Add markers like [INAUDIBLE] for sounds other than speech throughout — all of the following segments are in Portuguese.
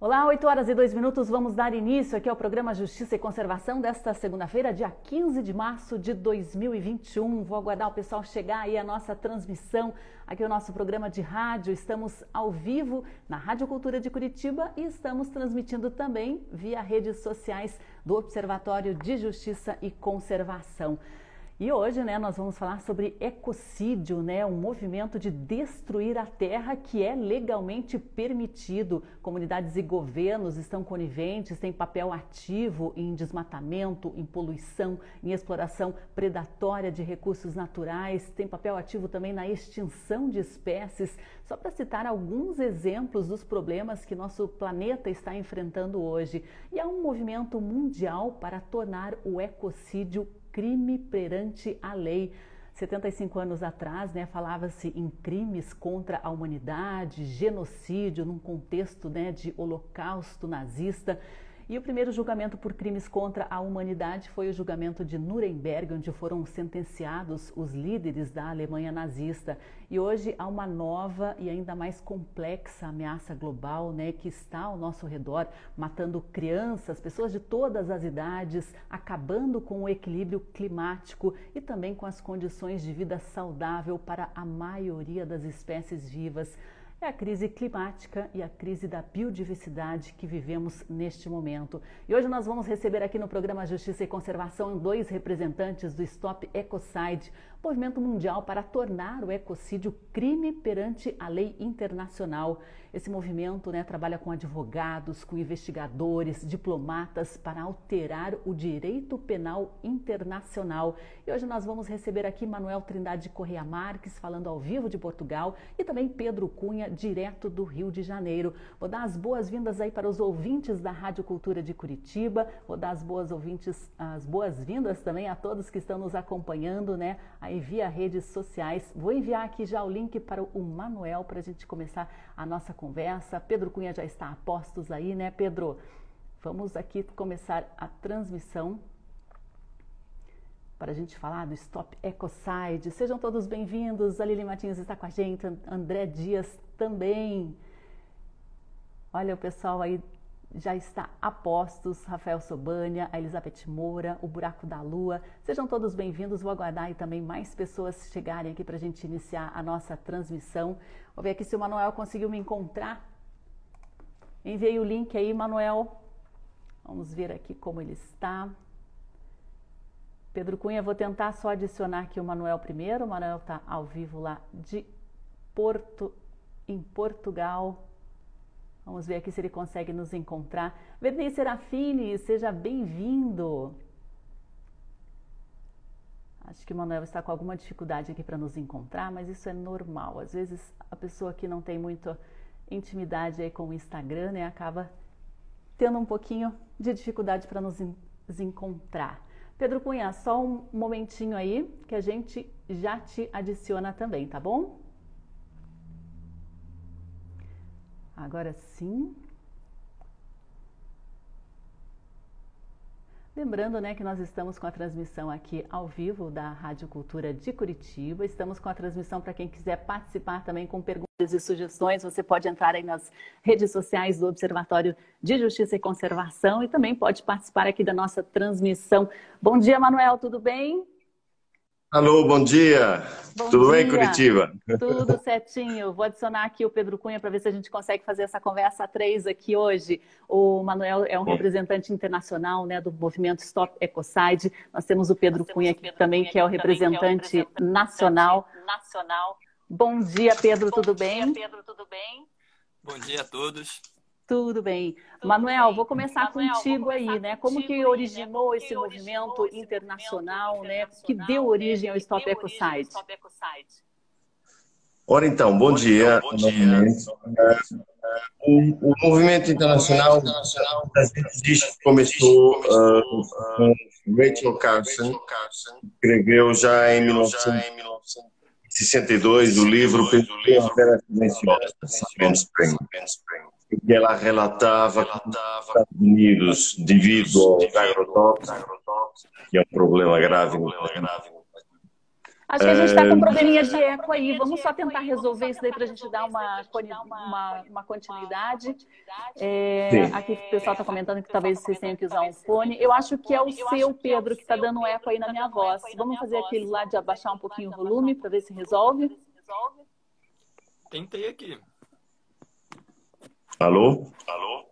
Olá, 8 horas e 2 minutos. Vamos dar início aqui ao programa Justiça e Conservação desta segunda-feira, dia 15 de março de 2021. Vou aguardar o pessoal chegar aí a nossa transmissão, aqui o nosso programa de rádio. Estamos ao vivo na Rádio Cultura de Curitiba e estamos transmitindo também via redes sociais do Observatório de Justiça e Conservação. E hoje, né, nós vamos falar sobre ecocídio, né, um movimento de destruir a terra que é legalmente permitido. Comunidades e governos estão coniventes, têm papel ativo em desmatamento, em poluição, em exploração predatória de recursos naturais, tem papel ativo também na extinção de espécies. Só para citar alguns exemplos dos problemas que nosso planeta está enfrentando hoje. E há um movimento mundial para tornar o ecocídio crime perante a lei. 75 anos atrás, né, falava-se em crimes contra a humanidade, genocídio, num contexto né, de holocausto nazista. E o primeiro julgamento por crimes contra a humanidade foi o julgamento de Nuremberg, onde foram sentenciados os líderes da Alemanha nazista. E hoje há uma nova e ainda mais complexa ameaça global, né, que está ao nosso redor, matando crianças, pessoas de todas as idades, acabando com o equilíbrio climático e também com as condições de vida saudável para a maioria das espécies vivas é a crise climática e a crise da biodiversidade que vivemos neste momento. E hoje nós vamos receber aqui no programa Justiça e Conservação dois representantes do Stop Ecocide, movimento mundial para tornar o ecocídio crime perante a lei internacional. Esse movimento né, trabalha com advogados, com investigadores, diplomatas para alterar o direito penal internacional. E hoje nós vamos receber aqui Manuel Trindade Correia Marques, falando ao vivo de Portugal, e também Pedro Cunha, direto do Rio de Janeiro. Vou dar as boas-vindas aí para os ouvintes da Rádio Cultura de Curitiba, vou dar as boas ouvintes, as boas-vindas também a todos que estão nos acompanhando, né, aí via redes sociais. Vou enviar aqui já o link para o Manuel para a gente começar a nossa conversa. Pedro Cunha já está a postos aí, né, Pedro? Vamos aqui começar a transmissão para a gente falar do Stop Ecocide. Sejam todos bem-vindos. A Lili Martins está com a gente, André Dias também. Olha o pessoal aí já está a postos, Rafael Sobânia, a Elizabeth Moura, o Buraco da Lua. Sejam todos bem-vindos. Vou aguardar aí também mais pessoas chegarem aqui para a gente iniciar a nossa transmissão. Vou ver aqui se o Manuel conseguiu me encontrar. Enviei o link aí, Manuel. Vamos ver aqui como ele está. Pedro Cunha, vou tentar só adicionar aqui o Manuel primeiro. O Manuel está ao vivo lá de Porto, em Portugal. Vamos ver aqui se ele consegue nos encontrar. Vernei Serafini, seja bem-vindo. Acho que o Manuel está com alguma dificuldade aqui para nos encontrar, mas isso é normal. Às vezes a pessoa que não tem muita intimidade aí com o Instagram, né, acaba tendo um pouquinho de dificuldade para nos, encontrar. Pedro Cunha, só um momentinho aí que a gente já te adiciona também, tá bom? Agora sim. Lembrando né, que nós estamos com a transmissão aqui ao vivo da Rádio Cultura de Curitiba. Estamos com a transmissão para quem quiser participar também com perguntas e sugestões. Você pode entrar aí nas redes sociais do Observatório de Justiça e Conservação e também pode participar aqui da nossa transmissão. Bom dia, Manuel, tudo bem? Alô, bom dia. Bom Tudo dia. bem, Curitiba? Tudo certinho. Vou adicionar aqui o Pedro Cunha para ver se a gente consegue fazer essa conversa a três aqui hoje. O Manuel é um bom. representante internacional né, do movimento Stop Ecocide. Nós temos o Pedro Cunha aqui também, que é o representante, é o representante nacional. nacional. Bom dia, Pedro, bom tudo dia, bem? Pedro, tudo bem? Bom dia a todos. Tudo bem. Tudo Manuel, bem. vou começar Manuel, contigo vou começar aí, né? Como que originou né? esse movimento internacional, né? Que deu origem ao Stop Ecocide? Ora então, bom, bom dia, bom dia. O, o, movimento internacional, internacional existe começou uh, com Rachel Carson, que escreveu já em 1962 o livro Primavera Silenciosa, Spring Spring que ela relatava que nos Estados Unidos, devido aos agrotóxicos, que é um problema grave no Acho que a gente está com um probleminha de eco aí. Vamos só tentar resolver isso daí para a gente dar uma, uma, uma continuidade. É, aqui o pessoal está comentando que talvez vocês tenham que usar um fone. Eu acho que é o seu, Pedro, que está dando eco aí na minha voz. Vamos fazer aquilo lá de abaixar um pouquinho o volume para ver se resolve. Tentei aqui. Alô? Alô?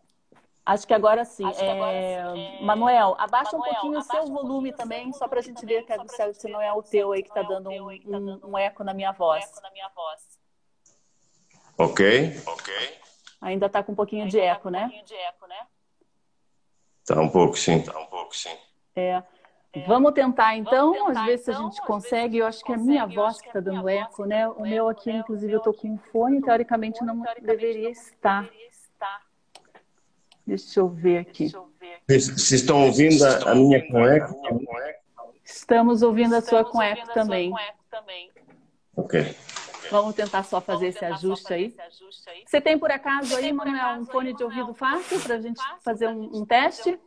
Acho que agora sim. Que agora é... sim. Manuel, abaixa Manuel, um pouquinho o seu volume também, só para a gente ver que é se não é o teu aí que está dando um, um, um, eco na minha voz. Ok. Ok. Ainda está com um pouquinho de eco, né? Está um pouco, sim. Está um pouco, sim. É. Vamos tentar então, Vamos tentar, às vezes então, a gente consegue. Eu acho que é a minha voz que está dando eco, né? O meu aqui, inclusive, eu estou com um fone, teoricamente não deveria estar. Deixa eu ver aqui. Vocês estão ouvindo a, a minha com eco? Estamos ouvindo a sua com eco também. Ok. Vamos tentar só fazer esse ajuste aí. Você tem por acaso aí, Manuel, um fone de ouvido fácil para a gente fazer um, um teste?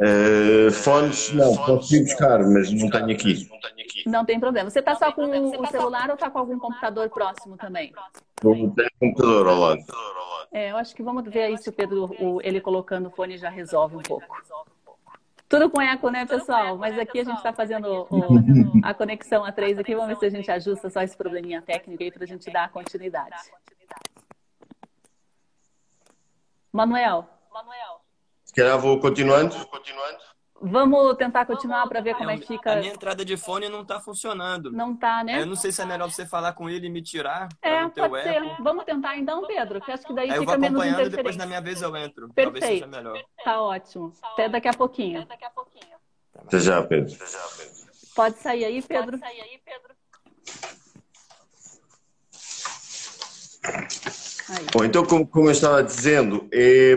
Uh, fones, não, posso ir buscar, mas não tenho aqui. Não tem problema. Você está só com o celular ou está com algum computador próximo também? Tenho computador ao lado. É, eu acho que vamos ver aí se o Pedro, o, ele colocando o fone já resolve um pouco. Tudo com eco, né, pessoal? Mas aqui a gente está fazendo o, a conexão a três aqui. Vamos ver se a gente ajusta só esse probleminha técnico aí para a gente dar continuidade. Manuel. Manuel. Calhar vou continuando. Vamos tentar continuar para ver como é que fica. A minha entrada de fone não está funcionando. Não está, né? Eu não sei se é melhor você falar com ele e me tirar. É, pode ser. Eco. Vamos tentar então, Pedro, que acho que daí Aí fica menos interferência. Eu vou depois na minha vez eu entro. Perfeito. Talvez seja melhor. Tá ótimo. Até daqui a pouquinho. Até daqui a pouquinho. Até já, Pedro. Até já, Pedro. Pode sair aí, Pedro. Pode sair aí, Pedro. Aí. Bom, então, como, como eu estava dizendo, eh,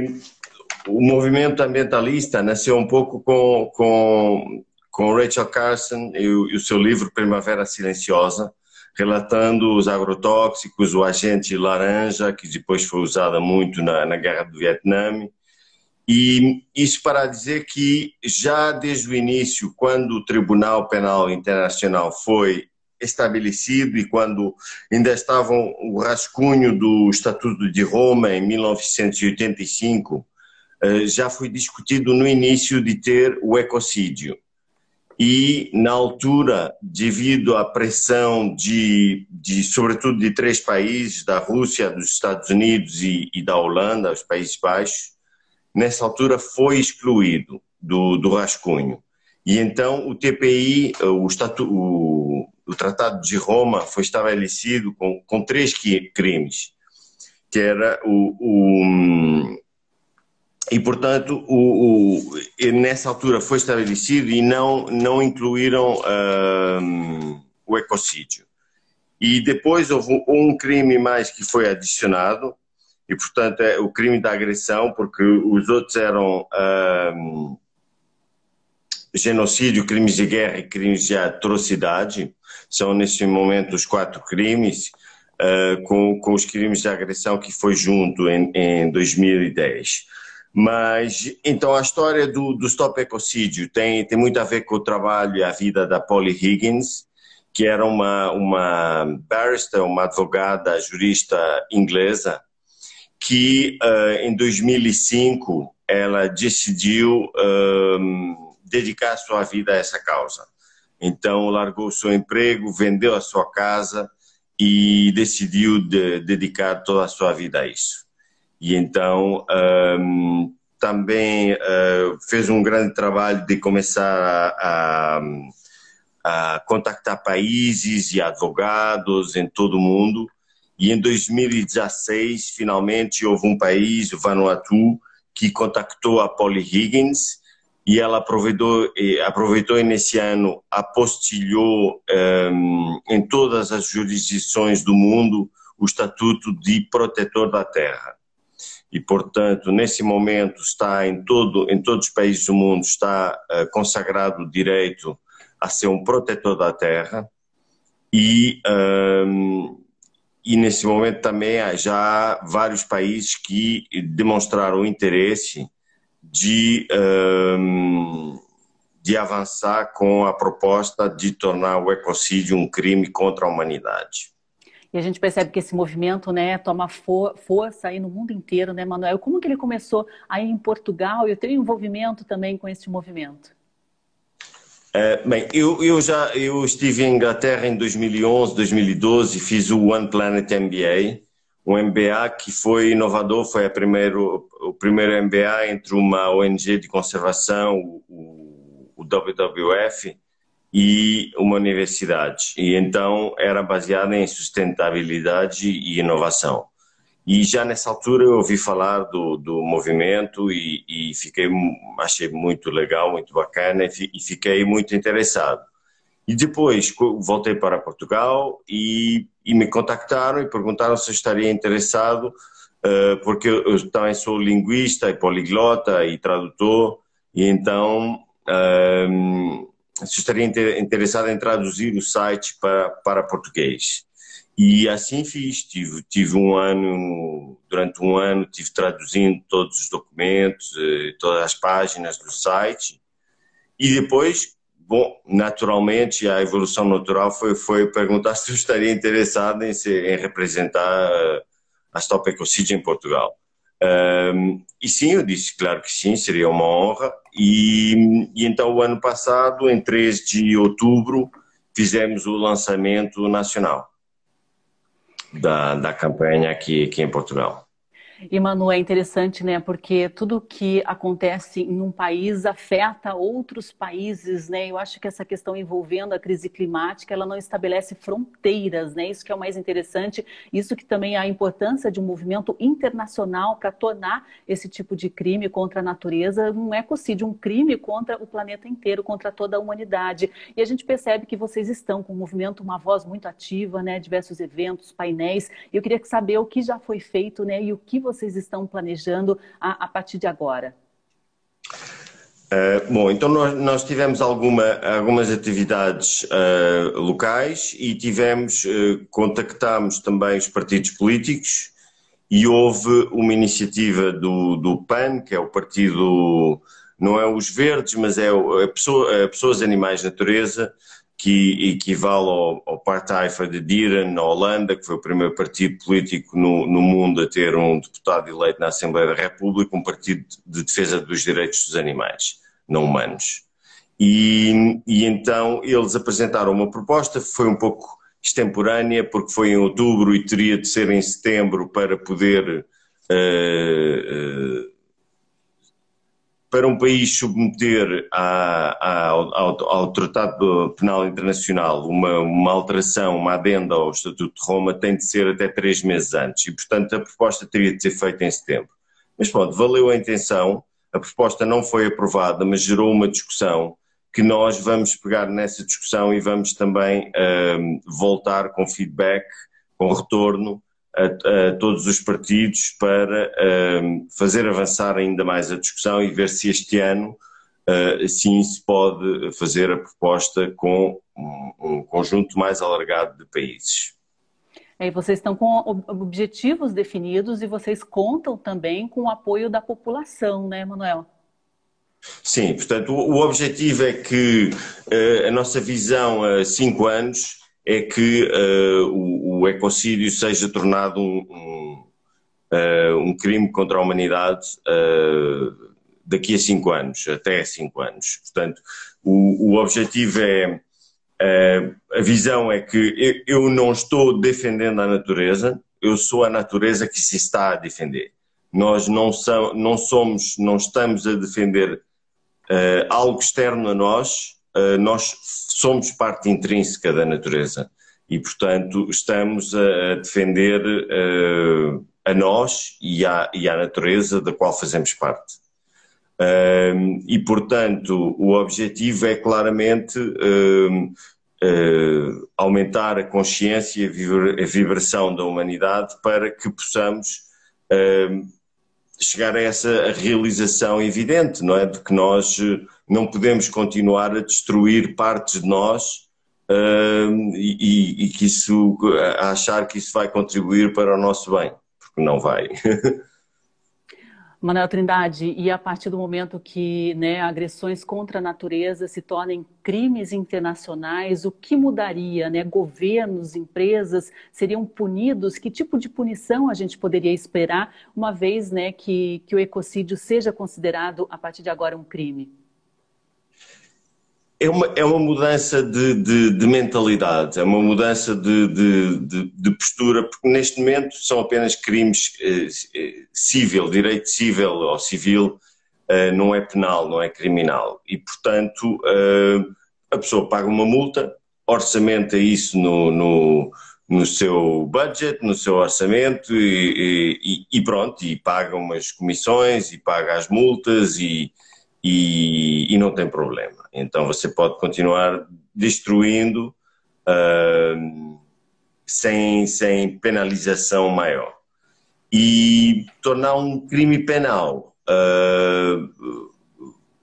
o movimento ambientalista nasceu um pouco com, com, com Rachel Carson e o, e o seu livro Primavera Silenciosa, relatando os agrotóxicos, o agente laranja, que depois foi usada muito na, na Guerra do Vietnã. E isso para dizer que já desde o início, quando o Tribunal Penal Internacional foi estabelecido e quando ainda estavam o rascunho do Estatuto de Roma em 1985, eh, já foi discutido no início de ter o ecocídio. E, na altura, devido à pressão de, de sobretudo, de três países, da Rússia, dos Estados Unidos e, e da Holanda, os Países Baixos, nessa altura foi excluído do, do rascunho. E então o TPI, o, estatu, o, o Tratado de Roma, foi estabelecido com, com três crimes, que era o, o e, portanto, o, o, nessa altura foi estabelecido e não, não incluíram um, o ecocídio. E depois houve um crime mais que foi adicionado, e, portanto, é o crime da agressão, porque os outros eram um, genocídio, crimes de guerra e crimes de atrocidade. São, nesse momento, os quatro crimes, uh, com, com os crimes de agressão que foi junto em, em 2010. Mas, então, a história do, do Stop Ecocídio tem, tem muito a ver com o trabalho e a vida da Polly Higgins, que era uma, uma barrister, uma advogada jurista inglesa, que uh, em 2005 ela decidiu uh, dedicar sua vida a essa causa. Então, largou seu emprego, vendeu a sua casa e decidiu de, dedicar toda a sua vida a isso. E então um, também uh, fez um grande trabalho de começar a, a, a, contactar países e advogados em todo o mundo. E em 2016, finalmente, houve um país, Vanuatu, que contactou a Polly Higgins e ela aproveitou, aproveitou nesse ano, apostilhou um, em todas as jurisdições do mundo o Estatuto de Protetor da Terra e, portanto, nesse momento está em, todo, em todos os países do mundo está uh, consagrado o direito a ser um protetor da terra e, um, ehm, e nesse momento também há já vários países que demonstraram interesse de, um, ehm, de avançar com a proposta de tornar o ecocídio um crime contra a humanidade. E a gente percebe que esse movimento, né, toma for força aí no mundo inteiro, né, Manuel? Como que ele começou aí em Portugal e o teu envolvimento também com esse movimento? É, bem, eu, eu, já eu estive em Inglaterra em 2011, 2012 e fiz o One Planet MBA, um MBA que foi inovador, foi primeiro, o primeiro MBA entre uma ONG de conservação, o, o WWF, e uma universidade. E então era baseada em sustentabilidade e inovação. E já nessa altura eu ouvi falar do, do movimento e, e fiquei, achei muito legal, muito bacana e fiquei muito interessado. E depois voltei para Portugal e, e me contactaram e perguntaram se eu estaria interessado, uh, porque eu também sou linguista e poliglota e tradutor, e então uh, se estaria interessado em traduzir o site para, para português. E assim fiz, tive, tive um ano, durante um ano, tive traduzindo todos os documentos, eh, todas as páginas do site. E depois, bom, naturalmente, a evolução natural foi, foi perguntar [LAUGHS] se eu estaria interessado em, ser, em representar eh, a Stop Ecocid em Portugal. Um, e sim, eu disse, claro que sim, seria uma honra. E, e então, o ano passado, em 3 de outubro, fizemos o lançamento nacional da, da campanha aqui, aqui em Portugal. E Manu, é interessante, né? Porque tudo que acontece em um país afeta outros países, né? Eu acho que essa questão envolvendo a crise climática, ela não estabelece fronteiras, né? Isso que é o mais interessante. Isso que também é a importância de um movimento internacional para tornar esse tipo de crime contra a natureza um ecocídio, um crime contra o planeta inteiro, contra toda a humanidade. E a gente percebe que vocês estão com o movimento, uma voz muito ativa, né? Diversos eventos, painéis. Eu queria saber o que já foi feito, né? E o que vocês estão planejando a, a partir de agora? Uh, bom, então nós, nós tivemos alguma, algumas atividades uh, locais e tivemos, uh, contactámos também os partidos políticos e houve uma iniciativa do, do PAN, que é o partido, não é os verdes, mas é a, pessoa, a Pessoas, Animais, Natureza, que equivale ao, ao Partij for the Dieren na Holanda, que foi o primeiro partido político no, no, mundo a ter um deputado eleito na Assembleia da República, um partido de defesa dos direitos dos animais não humanos. E, e então eles apresentaram uma proposta, foi um pouco extemporânea, porque foi em outubro e teria de ser em setembro para poder uh, uh, para um país submeter a, a, ao, ao, Tratado Penal Internacional uma, uma, alteração, uma adenda ao Estatuto de Roma, tem de ser até três meses antes. E, portanto, a proposta teria de ser feita em setembro. Mas pronto, valeu a intenção, a proposta não foi aprovada, mas gerou uma discussão que nós vamos pegar nessa discussão e vamos também um, voltar com feedback, com retorno a, a todos os partidos para uh, fazer avançar ainda mais a discussão e ver se este ano uh, sim se pode fazer a proposta com um, um conjunto mais alargado de países. E vocês estão com objetivos definidos e vocês contam também com o apoio da população, né, Manuel? Sim, portanto, o, o objetivo é que uh, a nossa visão a cinco anos é que uh, o, o, ecocídio seja tornado um, um, uh, um, crime contra a humanidade uh, daqui a cinco anos, até cinco anos. Portanto, o, o objetivo é, a visão é que eu, não estou defendendo a natureza, eu sou a natureza que se está a defender. Nós não, so, não somos, não estamos a defender algo externo a nós, nós somos parte intrínseca da natureza e, portanto, estamos a defender uh, a nós e à, e à natureza da qual fazemos parte. Uh, e, portanto, o objetivo é claramente uh, aumentar a consciência e a vibração da humanidade para que possamos chegar a essa realização evidente, não é? De que nós não podemos continuar a destruir partes de nós uh, e, e, que isso, a achar que isso vai contribuir para o nosso bem, porque não vai. [LAUGHS] Manuel Trindade, e a partir do momento que né, agressões contra a natureza se tornem crimes internacionais, o que mudaria? Né? Governos, empresas seriam punidos? Que tipo de punição a gente poderia esperar, uma vez né, que, que o ecocídio seja considerado, a partir de agora, um crime? É uma, é uma mudança de, de, de mentalidade, é uma mudança de, de, postura, porque neste momento são apenas crimes eh, eh, civil, direito civil ou civil, eh, não é penal, não é criminal. E, portanto, eh, a pessoa paga uma multa, orçamenta isso no, no, no seu budget, no seu orçamento e, e, e, pronto, e paga umas comissões e paga as multas e, e, e não tem problema. Então você pode continuar destruindo uh, sem, sem penalização maior. E tornar um crime penal, uh,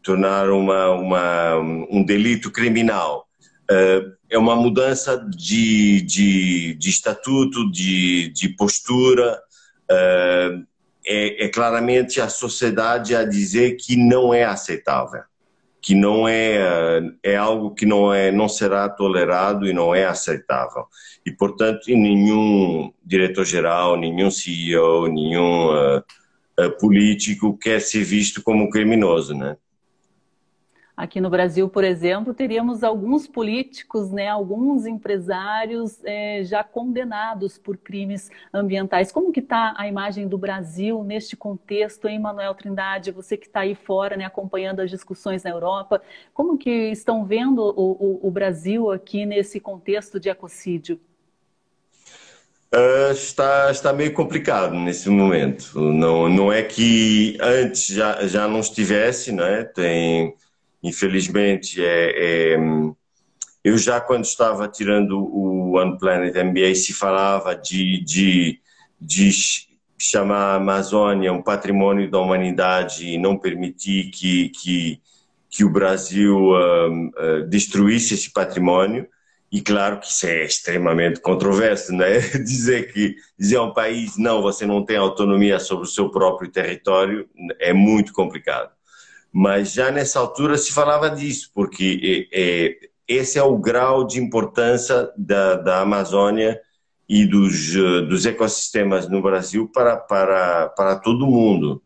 tornar uma, uma, um delito criminal, uh, é uma mudança de, de, de estatuto, de, de postura, uh, é, é claramente a sociedade a dizer que não é aceitável que não é é algo que não é não será tolerado e não é aceitável. E portanto nenhum diretor geral nenhum CEO nenhum uh, uh, político quer ser visto como criminoso né Aqui no Brasil, por exemplo, teríamos alguns políticos, né, alguns empresários é, já condenados por crimes ambientais. Como que está a imagem do Brasil neste contexto, hein, Manuel Trindade? Você que está aí fora, né, acompanhando as discussões na Europa, como que estão vendo o, o, o Brasil aqui nesse contexto de ecocídio? Uh, está, está meio complicado nesse momento. Não, não é que antes já, já não estivesse, não é? Tem infelizmente, é, é, eu já quando estava tirando o Unplanet MBA se falava de, de, de chamar a Amazônia um patrimônio da humanidade e não permitir que, que, que o Brasil uh, destruísse esse patrimônio. E claro que isso é extremamente controverso, né? [LAUGHS] Dizer que dizer a um país não, você não tem autonomia sobre o seu próprio território é muito complicado mas já nessa altura se falava disso, porque é, é, esse é o grau de importância da, da Amazônia e dos, dos ecossistemas no Brasil para, para, para todo mundo.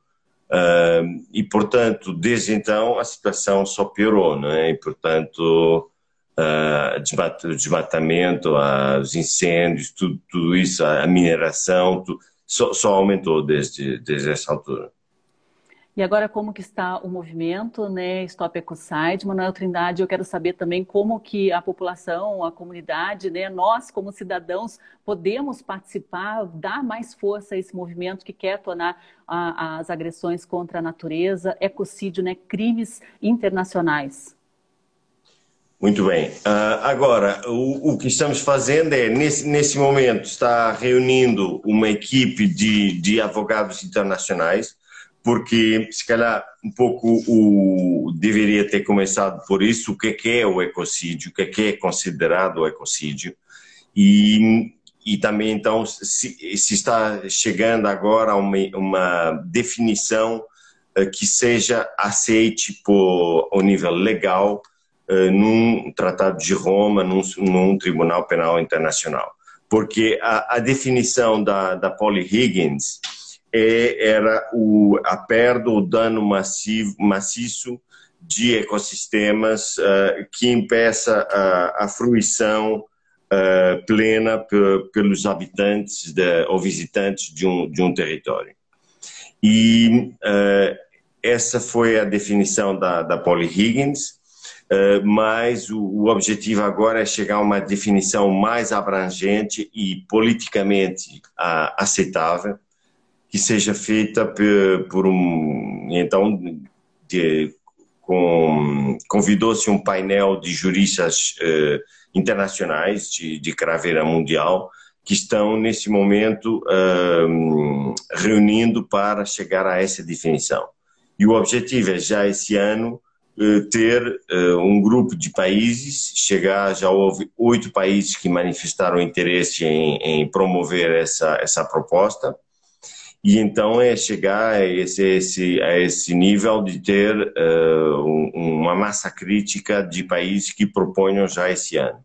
Uh, e, portanto, desde então a situação só piorou, né? e, portanto, uh, o desmatamento, uh, os incêndios, tudo, tudo isso, a mineração, tudo, só, só aumentou desde, desde essa altura. E agora como que está o movimento, né, Stop Ecocide? Manuel Trindade, eu quero saber também como que a população, a comunidade, né, nós como cidadãos podemos participar, dar mais força a esse movimento que quer tornar a, as agressões contra a natureza, ecocídio, né, crimes internacionais. Muito bem. Uh, agora, o, o, que estamos fazendo é, nesse, nesse momento, está reunindo uma equipe de, de advogados internacionais porque se calhar um pouco o deveria ter começado por isso, o que é, é o ecocídio, o que é, é considerado o ecocídio. E e também então se, se está chegando agora a uma, uma definição uh, que seja aceite por ao nível legal uh, num tratado de Roma, num, num tribunal penal internacional, porque a, a definição da da Polly Higgins é, era o, a perda ou dano massivo, maciço de ecossistemas uh, que impeça a, a fruição uh, plena pelos habitantes de, ou visitantes de um, de um território. E uh, essa foi a definição da, da Polly Higgins, mas o, o objetivo agora é chegar a uma definição mais abrangente e politicamente aceitável, que seja feita por, um. Então, convidou-se um painel de juristas eh, internacionais de, de craveira mundial que estão nesse momento uh, reunindo para chegar a essa definição. E o objetivo é já esse ano uh, ter um grupo de países, chegar, já houve oito países que manifestaram interesse em, em promover essa, essa proposta, e então é chegar a esse, esse, a esse nível de ter uh, uma massa crítica de países que proponham já esse ano.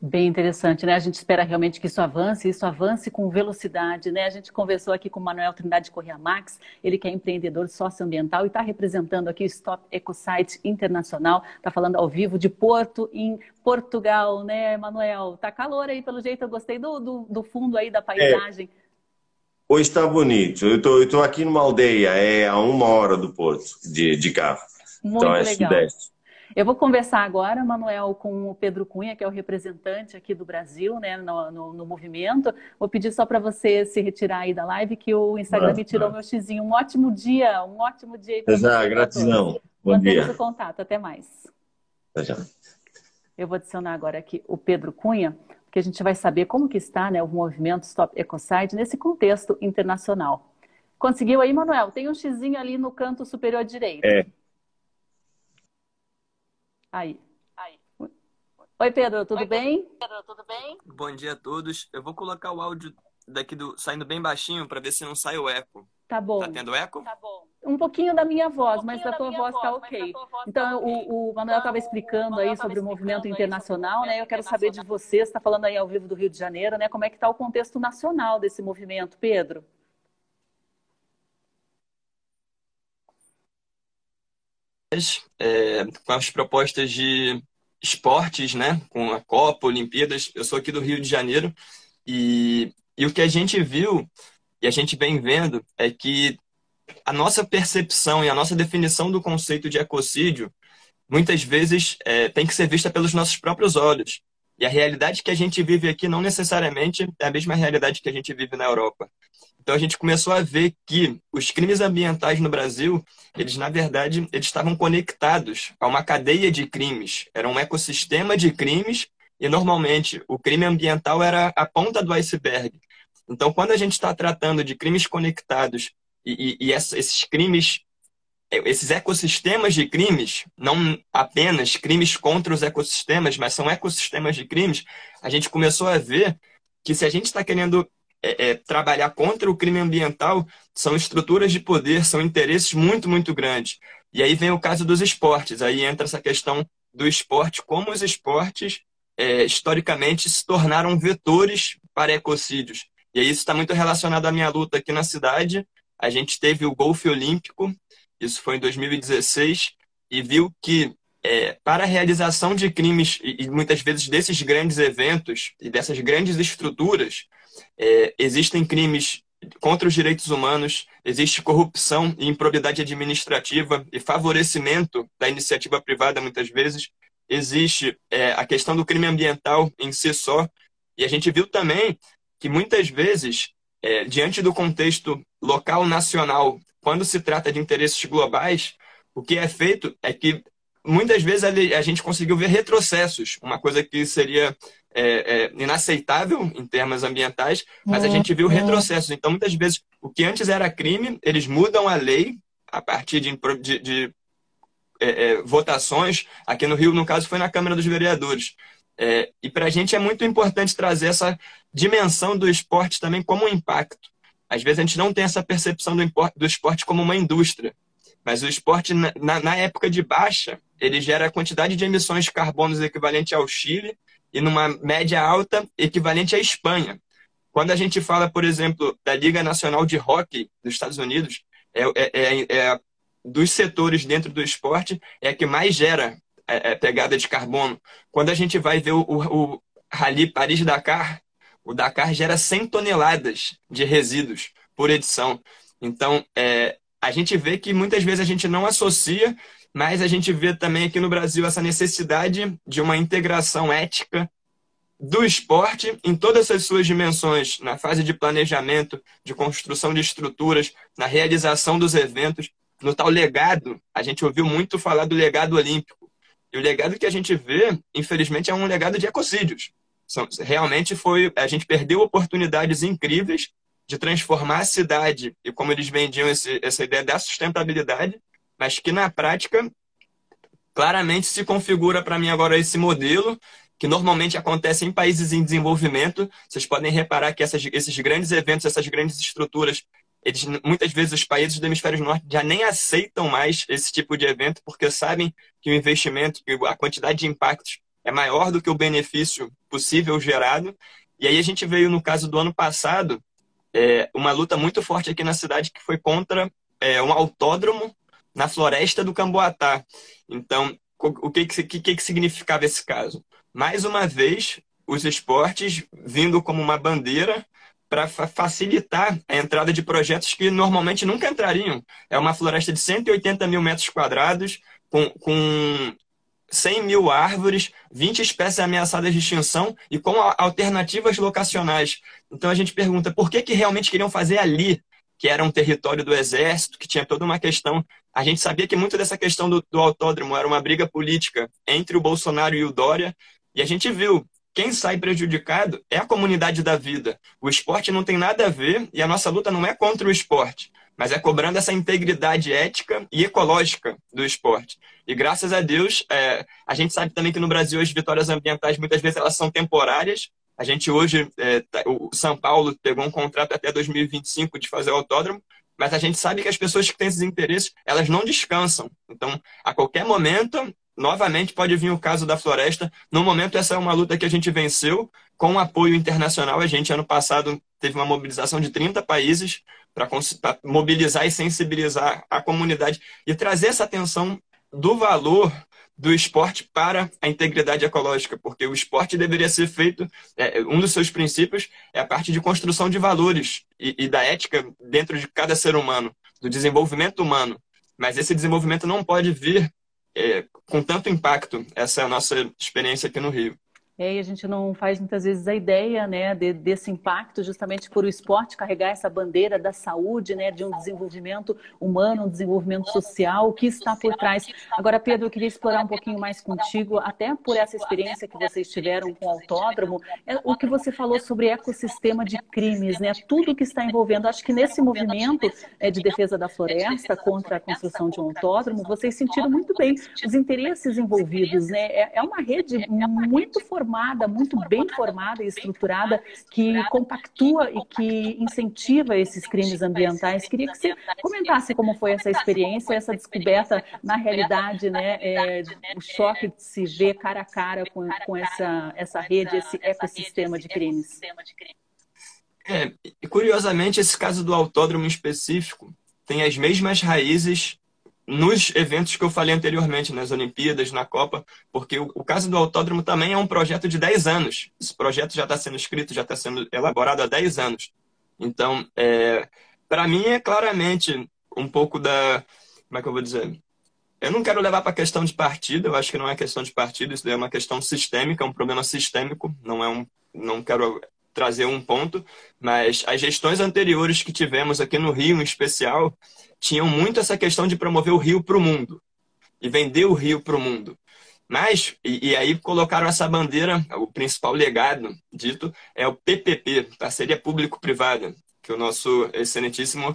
Bem interessante, né? A gente espera realmente que isso avance, isso avance com velocidade, né? A gente conversou aqui com o Manuel Trindade Correa Max, ele que é empreendedor socioambiental e está representando aqui o Stop Ecosite Internacional, está falando ao vivo de Porto, em Portugal, né, Manuel? Tá calor aí, pelo jeito, eu gostei do, do, do fundo aí da paisagem. É. Hoje está bonito, eu estou aqui numa aldeia, é a uma hora do Porto, de, de carro. Muito então é legal. sudeste. Eu vou conversar agora, Manuel, com o Pedro Cunha, que é o representante aqui do Brasil, né, no, no, no movimento. Vou pedir só para você se retirar aí da live, que o Instagram me tirou meu xizinho. Um ótimo dia, um ótimo dia aí para você. Gratidão. Bom Mantemos dia. o contato. Até mais. Já. Eu vou adicionar agora aqui o Pedro Cunha, porque a gente vai saber como que está né, o movimento Stop Ecocide nesse contexto internacional. Conseguiu aí, Manuel? Tem um xizinho ali no canto superior direito. É. Aí. Aí. Oi, Pedro, tudo Oi, bem? Pedro, tudo bem? Bom dia a todos. Eu vou colocar o áudio daqui do saindo bem baixinho para ver se não sai o eco. Tá bom. Tá tendo eco? Tá bom. Um pouquinho da minha voz, um mas a tua voz está ok. Então, o, o Manuel estava explicando aí sobre o movimento internacional, né? Eu quero saber de você, está falando aí ao vivo do Rio de Janeiro, né? Como é que está o contexto nacional desse movimento, Pedro? é, com as propostas de esportes, né? Com a Copa, Olimpíadas. Eu sou aqui do Rio de Janeiro e, e o que a gente viu e a gente vem vendo é que a nossa percepção e a nossa definição do conceito de ecocídio muitas vezes é, tem que ser vista pelos nossos próprios olhos. E a realidade que a gente vive aqui não necessariamente é a mesma realidade que a gente vive na Europa. Então a gente começou a ver que os crimes ambientais no Brasil, eles na verdade, eles estavam conectados a uma cadeia de crimes. Era um ecossistema de crimes e normalmente o crime ambiental era a ponta do iceberg. Então quando a gente está tratando de crimes conectados e, e, esses crimes esses ecossistemas de crimes, não apenas crimes contra os ecossistemas, mas são ecossistemas de crimes, a gente começou a ver que se a gente está querendo é, é, trabalhar contra o crime ambiental, são estruturas de poder, são interesses muito, muito grandes. E aí vem o caso dos esportes, aí entra essa questão do esporte, como os esportes é, historicamente se tornaram vetores para ecocídios. E aí isso está muito relacionado à minha luta aqui na cidade. A gente teve o golfe olímpico, isso foi em 2016, e viu que é, para a realização de crimes, e, muitas vezes desses grandes eventos e dessas grandes estruturas, é, existem crimes contra os direitos humanos, existe corrupção e improbidade administrativa e favorecimento da iniciativa privada, muitas vezes. Existe é, a questão do crime ambiental em si só. E a gente viu também que muitas vezes, é, diante do contexto local, nacional quando se trata de interesses globais, o que é feito é que muitas vezes a gente conseguiu ver retrocessos, uma coisa que seria é, é, inaceitável em termos ambientais, mas a gente viu uhum. retrocessos. Então, muitas vezes, o que antes era crime, eles mudam a lei a partir de, de, de é, é, votações. Aqui no Rio, no caso, foi na Câmara dos Vereadores. É, e para a gente é muito importante trazer essa dimensão do esporte também como um impacto. Às vezes a gente não tem essa percepção do, do esporte como uma indústria. Mas o esporte, na, na, época de baixa, ele gera a quantidade de emissões de carbono equivalente ao Chile e numa média alta equivalente à Espanha. Quando a gente fala, por exemplo, da Liga Nacional de Hockey dos Estados Unidos, é, é, é, é dos setores dentro do esporte, é a que mais gera é, é pegada de carbono. Quando a gente vai ver o, o, o Rally Paris-Dakar, o Dakar gera 100 toneladas de resíduos por edição. Então, é, a gente vê que muitas vezes a gente não associa, mas a gente vê também aqui no Brasil essa necessidade de uma integração ética do esporte em todas as suas dimensões, na fase de planejamento, de construção de estruturas, na realização dos eventos, no tal legado. A gente ouviu muito falar do legado olímpico. E o legado que a gente vê, infelizmente, é um legado de ecocídios. Realmente foi. A gente perdeu oportunidades incríveis de transformar a cidade e como eles vendiam esse, essa ideia da sustentabilidade, mas que na prática claramente se configura para mim agora esse modelo que normalmente acontece em países em desenvolvimento. Vocês podem reparar que essas, esses grandes eventos, essas grandes estruturas, eles, muitas vezes os países do hemisfério norte já nem aceitam mais esse tipo de evento porque sabem que o investimento, que a quantidade de impactos é maior do que o benefício possível gerado. E aí a gente veio no caso do ano passado é, uma luta muito forte aqui na cidade que foi contra é, um autódromo na floresta do Camboatá. Então, o que, que, que, que significava esse caso? Mais uma vez, os esportes vindo como uma bandeira para facilitar a entrada de projetos que normalmente nunca entrariam. É uma floresta de 180 mil metros quadrados, com, com 100 mil árvores, 20 espécies ameaçadas de extinção e com alternativas locacionais. Então a gente pergunta por que, que realmente queriam fazer ali, que era um território do exército, que tinha toda uma questão. A gente sabia que muito dessa questão do, do autódromo era uma briga política entre o Bolsonaro e o Dória, e a gente viu quem sai prejudicado é a comunidade da vida. O esporte não tem nada a ver e a nossa luta não é contra o esporte, mas é cobrando essa integridade ética e ecológica do esporte. E graças a Deus, é, a gente sabe também que no Brasil as vitórias ambientais muitas vezes elas são temporárias. A gente hoje, é, tá, o São Paulo pegou um contrato até 2025 de fazer o autódromo, mas a gente sabe que as pessoas que têm esses interesses, elas não descansam. Então, a qualquer momento, novamente pode vir o caso da floresta. No momento, essa é uma luta que a gente venceu com apoio internacional. A gente, ano passado, teve uma mobilização de 30 países para mobilizar e sensibilizar a comunidade e trazer essa atenção do valor do esporte para a integridade ecológica, porque o esporte deveria ser feito, é, um dos seus princípios é a parte de construção de valores e, e da ética dentro de cada ser humano, do desenvolvimento humano. Mas esse desenvolvimento não pode vir é, com tanto impacto. Essa é a nossa experiência aqui no Rio. É, e a gente não faz muitas vezes a ideia né, de, desse impacto, justamente por o esporte carregar essa bandeira da saúde, né, de um desenvolvimento humano, um desenvolvimento social, o que está por trás. Agora, Pedro, eu queria explorar um pouquinho mais contigo, até por essa experiência que vocês tiveram com o autódromo, é o que você falou sobre ecossistema de crimes, né, tudo que está envolvendo. Acho que nesse movimento é, de defesa da floresta contra a construção de um autódromo, vocês sentiram muito bem os interesses envolvidos. Né? É, é uma rede muito formada formada, muito bem formada e estruturada, que compactua e que incentiva esses crimes ambientais. Queria que você comentasse como foi essa experiência, essa descoberta na realidade, né, é, o choque de se ver cara a cara com, com essa, essa rede, esse ecossistema de crimes. É, e curiosamente, esse caso do autódromo específico tem as mesmas raízes nos eventos que eu falei anteriormente, nas Olimpíadas, na Copa, porque o, o, caso do autódromo também é um projeto de 10 anos. Esse projeto já está sendo escrito, já está sendo elaborado há 10 anos. Então, é, para mim, é claramente um pouco da. Como é que eu vou dizer? Eu não quero levar para a questão de partido, eu acho que não é questão de partido, isso é uma questão sistêmica, é um problema sistêmico, não é um. Não quero trazer um ponto, mas as gestões anteriores que tivemos aqui no Rio, em especial, tinham muito essa questão de promover o Rio para o mundo e vender o Rio para o mundo. Mas, e, e, aí colocaram essa bandeira, o principal legado dito é o PPP, Parceria Público-Privada, que o nosso excelentíssimo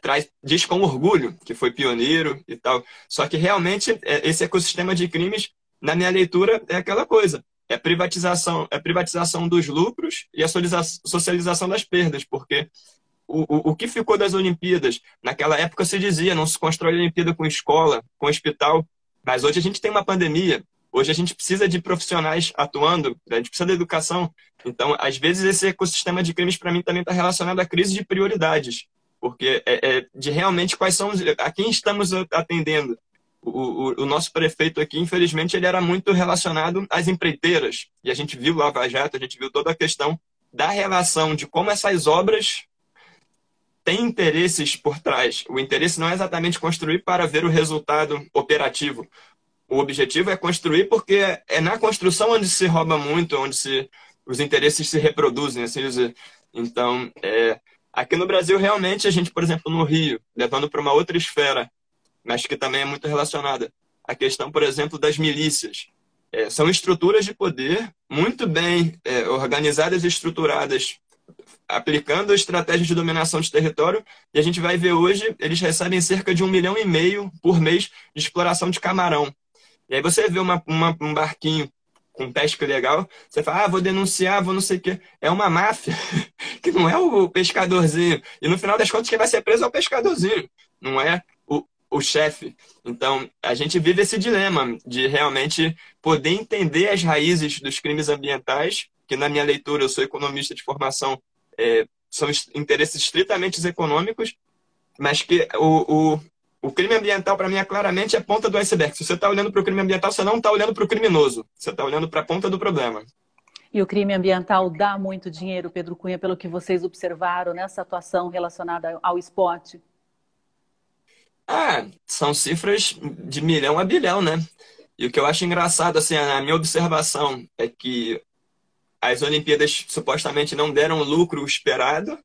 traz, diz com orgulho que foi pioneiro e tal. Só que realmente é, esse ecossistema de crimes, na minha leitura, é aquela coisa. É privatização, é privatização dos lucros e a socialização das perdas, porque o, o, que ficou das Olimpíadas? Naquela época se dizia, não se constrói Olimpíada com escola, com hospital, mas hoje a gente tem uma pandemia. Hoje a gente precisa de profissionais atuando, a gente precisa de educação. Então, às vezes, esse ecossistema de crimes, para mim, também está relacionado à crise de prioridades. Porque é, é, de realmente quais são, a quem estamos atendendo. O, o, o, nosso prefeito aqui, infelizmente, ele era muito relacionado às empreiteiras. E a gente viu Lava Jato, a gente viu toda a questão da relação de como essas obras tem interesses por trás. O interesse não é exatamente construir para ver o resultado operativo. O objetivo é construir porque é na construção onde se rouba muito, onde se, os interesses se reproduzem, assim dizer. Então, é, aqui no Brasil, realmente, a gente, por exemplo, no Rio, levando para uma outra esfera, mas que também é muito relacionada, a questão, por exemplo, das milícias. É, são estruturas de poder muito bem é, organizadas e estruturadas aplicando estratégias de dominação de território, e a gente vai ver hoje, eles recebem cerca de um milhão e meio por mês de exploração de camarão. E aí você vê uma, uma, um barquinho com pesca legal, você fala, ah, vou denunciar, vou não sei o quê. É uma máfia, [LAUGHS] que não é o pescadorzinho. E no final das contas, quem vai ser preso é o pescadorzinho, não é o, o chefe. Então, a gente vive esse dilema de realmente poder entender as raízes dos crimes ambientais, que na minha leitura, eu sou economista de formação, é, são interesses estritamente econômicos, mas que o, o, o crime ambiental, para mim, é claramente a ponta do iceberg. Se você está olhando para o crime ambiental, você não está olhando para o criminoso. Você está olhando para a ponta do problema. E o crime ambiental dá muito dinheiro, Pedro Cunha, pelo que vocês observaram nessa atuação relacionada ao esporte? Ah, são cifras de milhão a bilhão, né? E o que eu acho engraçado, assim, a minha observação é que as Olimpíadas supostamente não deram lucro esperado,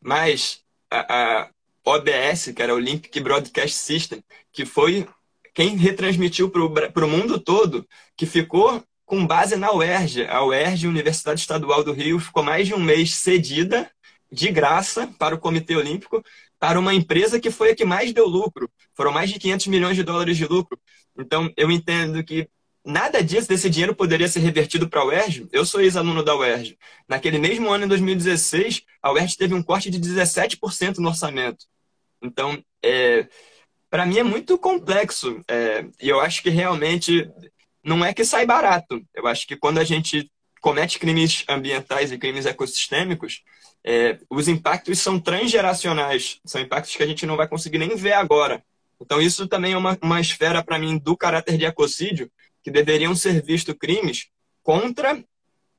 mas a, a, OBS, que era o Olympic Broadcast System, que foi quem retransmitiu para o mundo todo, que ficou com base na UERJ. A UERJ, Universidade Estadual do Rio, ficou mais de um mês cedida, de graça, para o Comitê Olímpico, para uma empresa que foi a que mais deu lucro. Foram mais de 500 milhões de dólares de lucro. Então, eu entendo que nada disso, desse dinheiro, poderia ser revertido para a UERJ. Eu sou ex-aluno da UERJ. Naquele mesmo ano, em 2016, a UERJ teve um corte de 17% no orçamento. Então, é, para mim é muito complexo. É, e eu acho que realmente não é que sai barato. Eu acho que quando a gente comete crimes ambientais e crimes ecossistêmicos, é, os impactos são transgeracionais. São impactos que a gente não vai conseguir nem ver agora. Então, isso também é uma, uma esfera, para mim, do caráter de ecocídio, que deveriam ser vistos crimes contra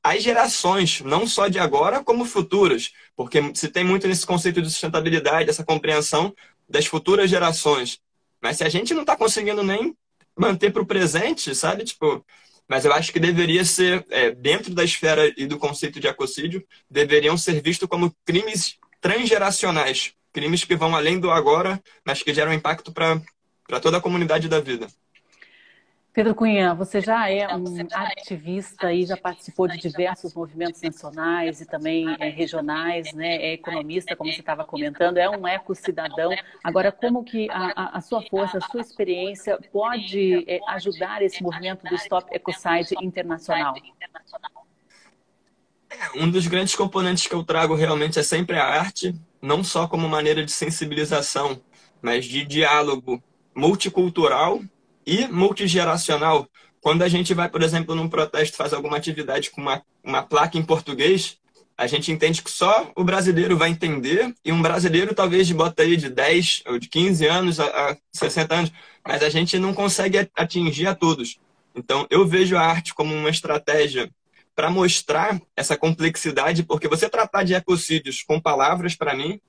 as gerações, não só de agora, como futuras. Porque se tem muito nesse conceito de sustentabilidade, essa compreensão das futuras gerações. Mas se a gente não está conseguindo nem manter para o presente, sabe? Tipo, mas eu acho que deveria ser, é, dentro da esfera e do conceito de ecocídio, deveriam ser vistos como crimes transgeracionais. Crimes que vão além do agora, mas que geram impacto para toda a comunidade da vida. Pedro Cunha, você já é um ativista e já participou de diversos movimentos nacionais e também é, regionais, né? É economista, como você estava comentando, é um eco-cidadão. Agora, como que a, a, sua força, a sua experiência pode é, ajudar esse movimento do Stop Ecocide internacional? É, um dos grandes componentes que eu trago realmente é sempre a arte, não só como maneira de sensibilização, mas de diálogo multicultural e multigeracional. Quando a gente vai, por exemplo, num protesto, faz alguma atividade com uma, uma placa em português, a gente entende que só o brasileiro vai entender, e um brasileiro talvez bota aí de 10 ou de 15 anos a, a 60 anos, mas a gente não consegue atingir a todos. Então, eu vejo a arte como uma estratégia para mostrar essa complexidade, porque você tratar de ecocídios com palavras, para mim,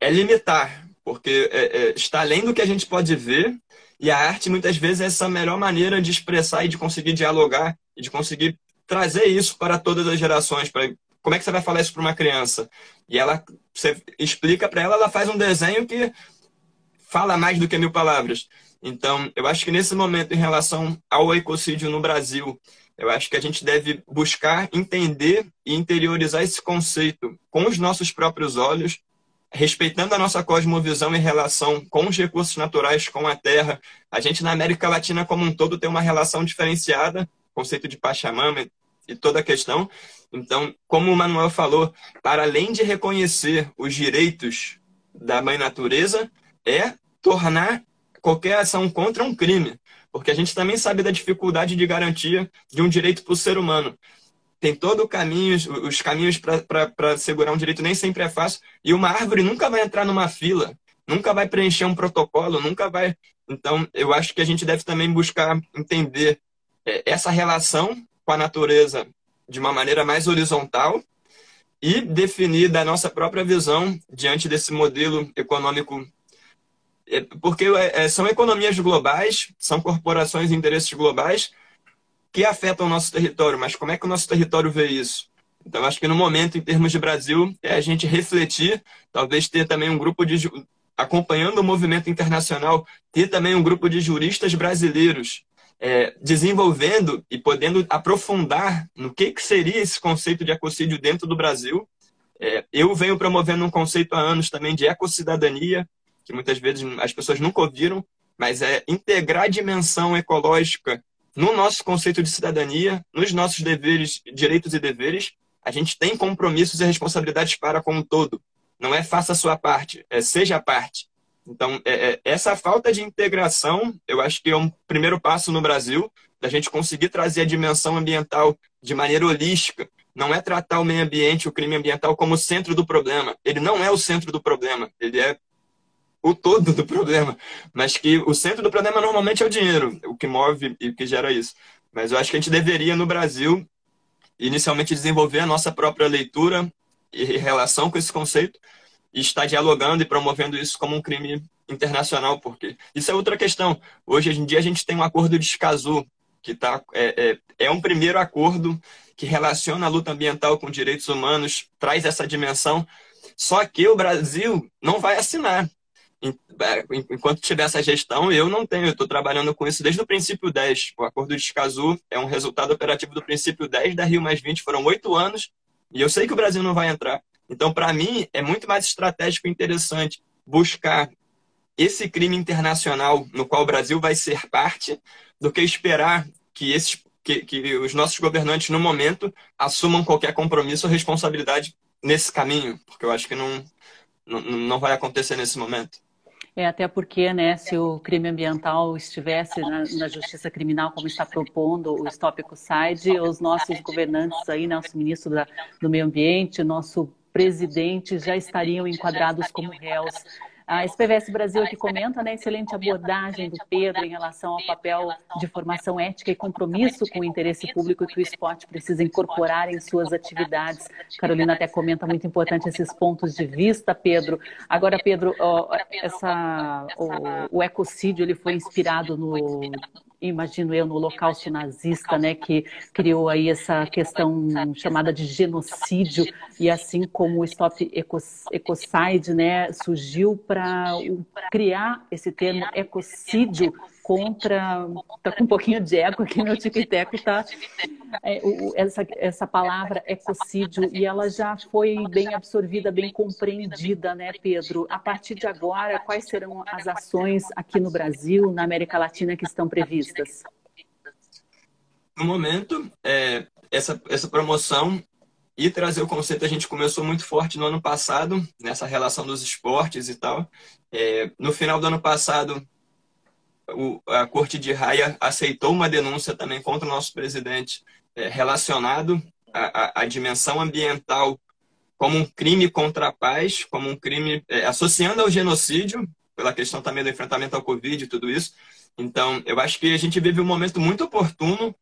é limitar, porque é, é, está além do que a gente pode ver e a arte, muitas vezes, é essa melhor maneira de expressar e de conseguir dialogar e de conseguir trazer isso para todas as gerações. Para como é que você vai falar isso para uma criança? E ela, você explica para ela, ela faz um desenho que fala mais do que mil palavras. Então, eu acho que nesse momento, em relação ao ecocídio no Brasil, eu acho que a gente deve buscar entender e interiorizar esse conceito com os nossos próprios olhos, respeitando a nossa cosmovisão em relação com os recursos naturais, com a terra. A gente na América Latina como um todo tem uma relação diferenciada, conceito de Pachamama e toda a questão. Então, como o Manuel falou, para além de reconhecer os direitos da mãe natureza, é tornar qualquer ação contra um crime, porque a gente também sabe da dificuldade de garantia de um direito para o ser humano tem todo o caminho, os caminhos para segurar um direito nem sempre é fácil. E uma árvore nunca vai entrar numa fila, nunca vai preencher um protocolo, nunca vai. Então, eu acho que a gente deve também buscar entender é, essa relação com a natureza de uma maneira mais horizontal e definir da nossa própria visão diante desse modelo econômico. É, porque é, são economias globais, são corporações e interesses globais que afetam o nosso território, mas como é que o nosso território vê isso? Então, acho que no momento, em termos de Brasil, é a gente refletir, talvez ter também um grupo de. acompanhando o movimento internacional, ter também um grupo de juristas brasileiros é, desenvolvendo e podendo aprofundar no que, que seria esse conceito de ecocídio dentro do Brasil. É, eu venho promovendo um conceito há anos também de ecocidadania, que muitas vezes as pessoas nunca ouviram, mas é integrar a dimensão ecológica no nosso conceito de cidadania, nos nossos deveres, direitos e deveres, a gente tem compromissos e responsabilidades para com o todo. Não é faça a sua parte, é seja a parte. Então, é, é, essa falta de integração, eu acho que é um primeiro passo no Brasil, da gente conseguir trazer a dimensão ambiental de maneira holística. Não é tratar o meio ambiente, o crime ambiental, como o centro do problema. Ele não é o centro do problema, ele é o todo do problema. Mas que o centro do problema normalmente é o dinheiro, o que move e o que gera isso. Mas eu acho que a gente deveria, no Brasil, inicialmente desenvolver a nossa própria leitura e relação com esse conceito e estar dialogando e promovendo isso como um crime internacional, porque isso é outra questão. Hoje em dia a gente tem um acordo de Escazú, que tá, é, é, é um primeiro acordo que relaciona a luta ambiental com direitos humanos, traz essa dimensão, só que o Brasil não vai assinar. É, enquanto tiver essa gestão, eu não tenho, eu estou trabalhando com isso desde o princípio 10. O acordo de Escazú é um resultado operativo do princípio 10 da Rio Mais 20, foram oito anos, e eu sei que o Brasil não vai entrar. Então, para mim, é muito mais estratégico e interessante buscar esse crime internacional no qual o Brasil vai ser parte do que esperar que, esses, que, que os nossos governantes, no momento, assumam qualquer compromisso ou responsabilidade nesse caminho, porque eu acho que não, não, não vai acontecer nesse momento. É, até porque, né, se o crime ambiental estivesse na, na, justiça criminal, como está propondo o Stop Ecocide, os nossos governantes aí, nosso ministro da, do Meio Ambiente, nosso presidente já estariam enquadrados como réus. A SPVS Brasil aqui comenta né, excelente abordagem do Pedro em relação ao papel de formação ética e compromisso com o interesse público que o esporte precisa incorporar em suas atividades. Carolina até comenta muito importante esses pontos de vista, Pedro. Agora, Pedro, ó, essa, o, o ecocídio ele foi inspirado no imagino eu, no holocausto nazista, né, que criou aí essa questão chamada de genocídio, e assim como o Stop Ecocide, né, surgiu para criar esse termo ecocídio contra. Está com um pouquinho de eco aqui, meu tico-teco está. É, essa, essa palavra ecocídio, e ela já foi bem absorvida, bem compreendida, né, Pedro? A partir de agora, quais serão as ações aqui no Brasil, na América Latina, que estão previstas? No momento, é, essa, essa promoção e trazer o conceito a gente começou muito forte no ano passado, nessa relação dos esportes e tal. É, no final do ano passado, o, a Corte de Raia aceitou uma denúncia também contra o nosso presidente é, relacionado à, à, dimensão ambiental como um crime contra a paz, como um crime é, associando ao genocídio, pela questão também do enfrentamento ao Covid e tudo isso. Então, eu acho que a gente vive um momento muito oportuno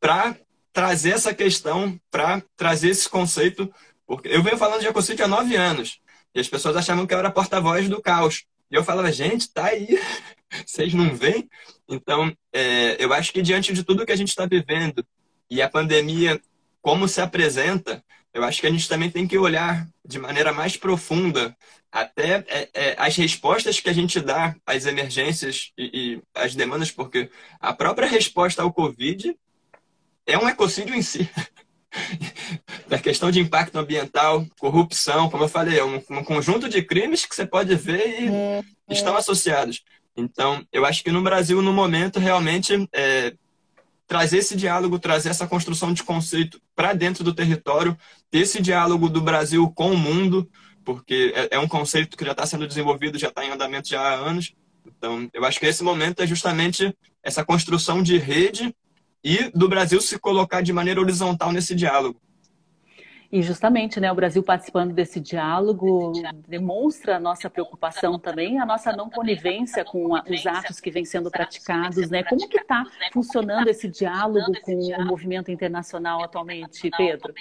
para trazer essa questão, para trazer esse conceito. Porque eu venho falando de ecocídio há nove anos e as pessoas achavam que eu era porta-voz do caos. E eu falava, gente, tá aí, [LAUGHS] vocês não veem? Então, é, eu acho que diante de tudo que a gente está vivendo e a pandemia, como se apresenta, eu acho que a gente também tem que olhar de maneira mais profunda até é, é, as respostas que a gente dá às emergências e, e às demandas, porque a própria resposta ao Covid é um ecocídio em si. [LAUGHS] da questão de impacto ambiental, corrupção, como eu falei, é um, um conjunto de crimes que você pode ver e é, estão é. associados. Então, eu acho que no Brasil, no momento, realmente é, trazer esse diálogo, trazer essa construção de conceito para dentro do território, ter esse diálogo do Brasil com o mundo, porque é, é um conceito que já está sendo desenvolvido, já está em andamento já há anos. Então, eu acho que esse momento é justamente essa construção de rede e do Brasil se colocar de maneira horizontal nesse diálogo. E justamente, né, o Brasil participando desse diálogo demonstra a nossa preocupação também, a nossa não conivência com os atos que vêm sendo praticados, né? Como que está funcionando esse diálogo com o movimento internacional atualmente, Pedro?